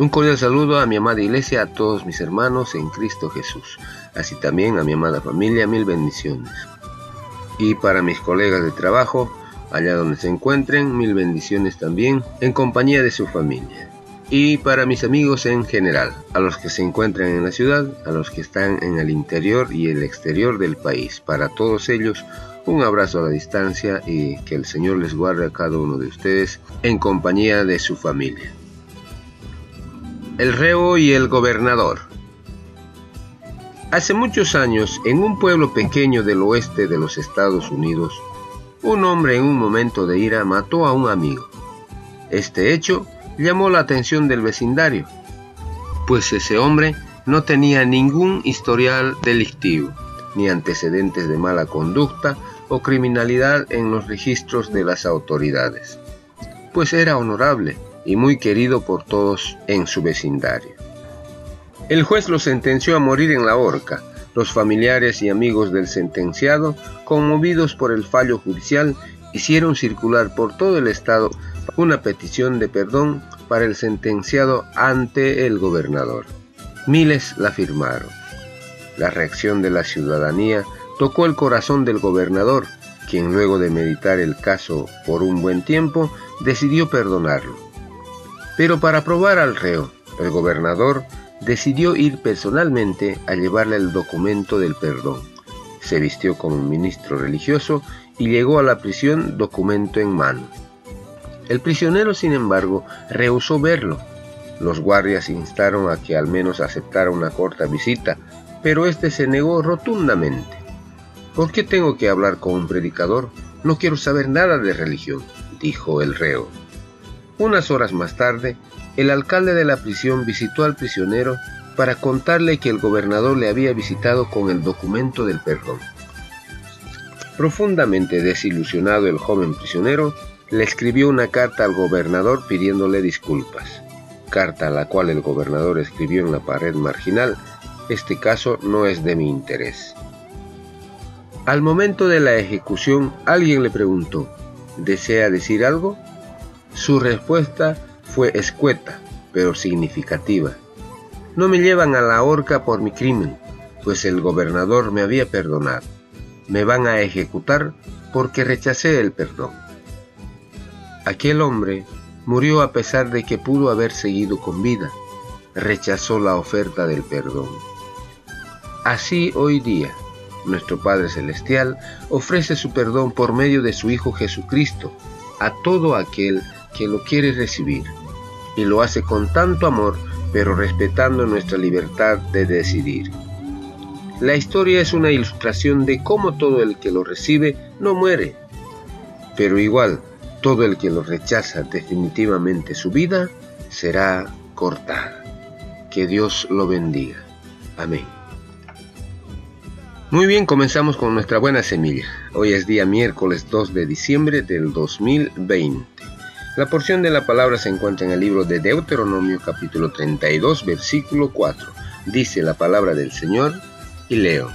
Un cordial saludo a mi amada iglesia, a todos mis hermanos en Cristo Jesús, así también a mi amada familia, mil bendiciones. Y para mis colegas de trabajo, allá donde se encuentren, mil bendiciones también, en compañía de su familia. Y para mis amigos en general, a los que se encuentran en la ciudad, a los que están en el interior y el exterior del país, para todos ellos, un abrazo a la distancia y que el Señor les guarde a cada uno de ustedes en compañía de su familia. El reo y el gobernador. Hace muchos años, en un pueblo pequeño del oeste de los Estados Unidos, un hombre en un momento de ira mató a un amigo. Este hecho llamó la atención del vecindario, pues ese hombre no tenía ningún historial delictivo, ni antecedentes de mala conducta o criminalidad en los registros de las autoridades, pues era honorable y muy querido por todos en su vecindario. El juez lo sentenció a morir en la horca. Los familiares y amigos del sentenciado, conmovidos por el fallo judicial, hicieron circular por todo el estado una petición de perdón para el sentenciado ante el gobernador. Miles la firmaron. La reacción de la ciudadanía tocó el corazón del gobernador, quien luego de meditar el caso por un buen tiempo, decidió perdonarlo. Pero para probar al reo, el gobernador decidió ir personalmente a llevarle el documento del perdón. Se vistió como un ministro religioso y llegó a la prisión documento en mano. El prisionero, sin embargo, rehusó verlo. Los guardias instaron a que al menos aceptara una corta visita, pero éste se negó rotundamente. ¿Por qué tengo que hablar con un predicador? No quiero saber nada de religión, dijo el reo. Unas horas más tarde, el alcalde de la prisión visitó al prisionero para contarle que el gobernador le había visitado con el documento del perdón. Profundamente desilusionado el joven prisionero, le escribió una carta al gobernador pidiéndole disculpas, carta a la cual el gobernador escribió en la pared marginal, este caso no es de mi interés. Al momento de la ejecución, alguien le preguntó, ¿desea decir algo? Su respuesta fue escueta, pero significativa. No me llevan a la horca por mi crimen, pues el gobernador me había perdonado. Me van a ejecutar porque rechacé el perdón. Aquel hombre murió a pesar de que pudo haber seguido con vida. Rechazó la oferta del perdón. Así hoy día, nuestro Padre Celestial ofrece su perdón por medio de su Hijo Jesucristo a todo aquel que lo quiere recibir, y lo hace con tanto amor, pero respetando nuestra libertad de decidir. La historia es una ilustración de cómo todo el que lo recibe no muere, pero igual todo el que lo rechaza definitivamente su vida será cortada. Que Dios lo bendiga. Amén. Muy bien, comenzamos con nuestra buena semilla. Hoy es día miércoles 2 de diciembre del 2020. La porción de la palabra se encuentra en el libro de Deuteronomio capítulo 32 versículo 4. Dice la palabra del Señor y leo.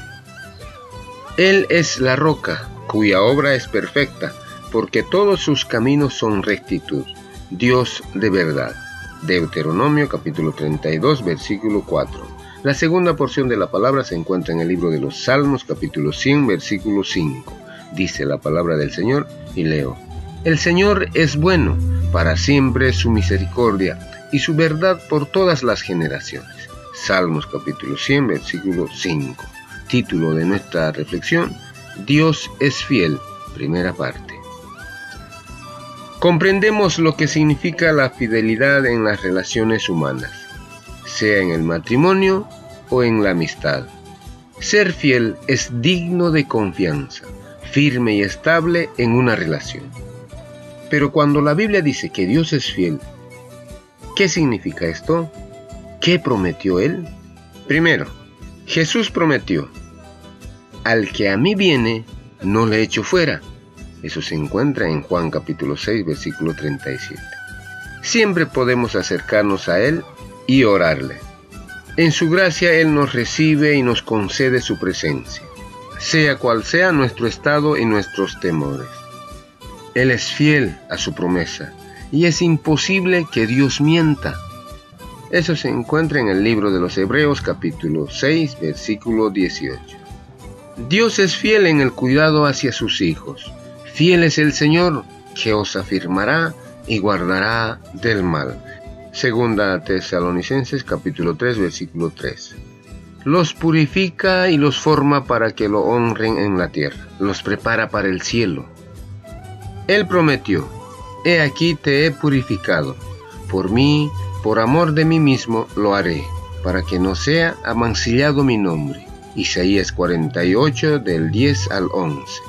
Él es la roca cuya obra es perfecta, porque todos sus caminos son rectitud, Dios de verdad. Deuteronomio capítulo 32 versículo 4. La segunda porción de la palabra se encuentra en el libro de los Salmos capítulo 100 versículo 5. Dice la palabra del Señor y leo. El Señor es bueno, para siempre su misericordia y su verdad por todas las generaciones. Salmos capítulo 100, versículo 5. Título de nuestra reflexión, Dios es fiel, primera parte. Comprendemos lo que significa la fidelidad en las relaciones humanas, sea en el matrimonio o en la amistad. Ser fiel es digno de confianza, firme y estable en una relación. Pero cuando la Biblia dice que Dios es fiel, ¿qué significa esto? ¿Qué prometió Él? Primero, Jesús prometió, al que a mí viene, no le echo fuera. Eso se encuentra en Juan capítulo 6, versículo 37. Siempre podemos acercarnos a Él y orarle. En su gracia Él nos recibe y nos concede su presencia, sea cual sea nuestro estado y nuestros temores. Él es fiel a su promesa y es imposible que Dios mienta. Eso se encuentra en el libro de los Hebreos capítulo 6 versículo 18. Dios es fiel en el cuidado hacia sus hijos. Fiel es el Señor que os afirmará y guardará del mal. Segunda Tesalonicenses capítulo 3 versículo 3. Los purifica y los forma para que lo honren en la tierra. Los prepara para el cielo. Él prometió, He aquí te he purificado. Por mí, por amor de mí mismo, lo haré, para que no sea amancillado mi nombre. Isaías 48 del 10 al 11.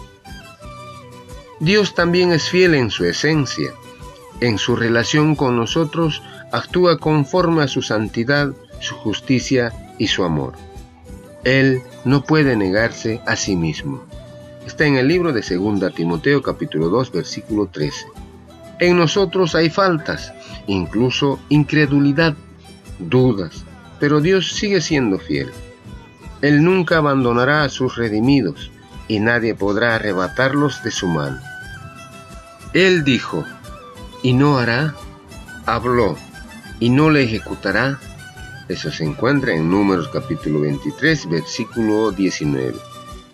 Dios también es fiel en su esencia. En su relación con nosotros actúa conforme a su santidad, su justicia y su amor. Él no puede negarse a sí mismo. Está en el libro de 2 Timoteo capítulo 2 versículo 13. En nosotros hay faltas, incluso incredulidad, dudas, pero Dios sigue siendo fiel. Él nunca abandonará a sus redimidos y nadie podrá arrebatarlos de su mano. Él dijo, y no hará, habló, y no le ejecutará. Eso se encuentra en Números capítulo 23, versículo 19.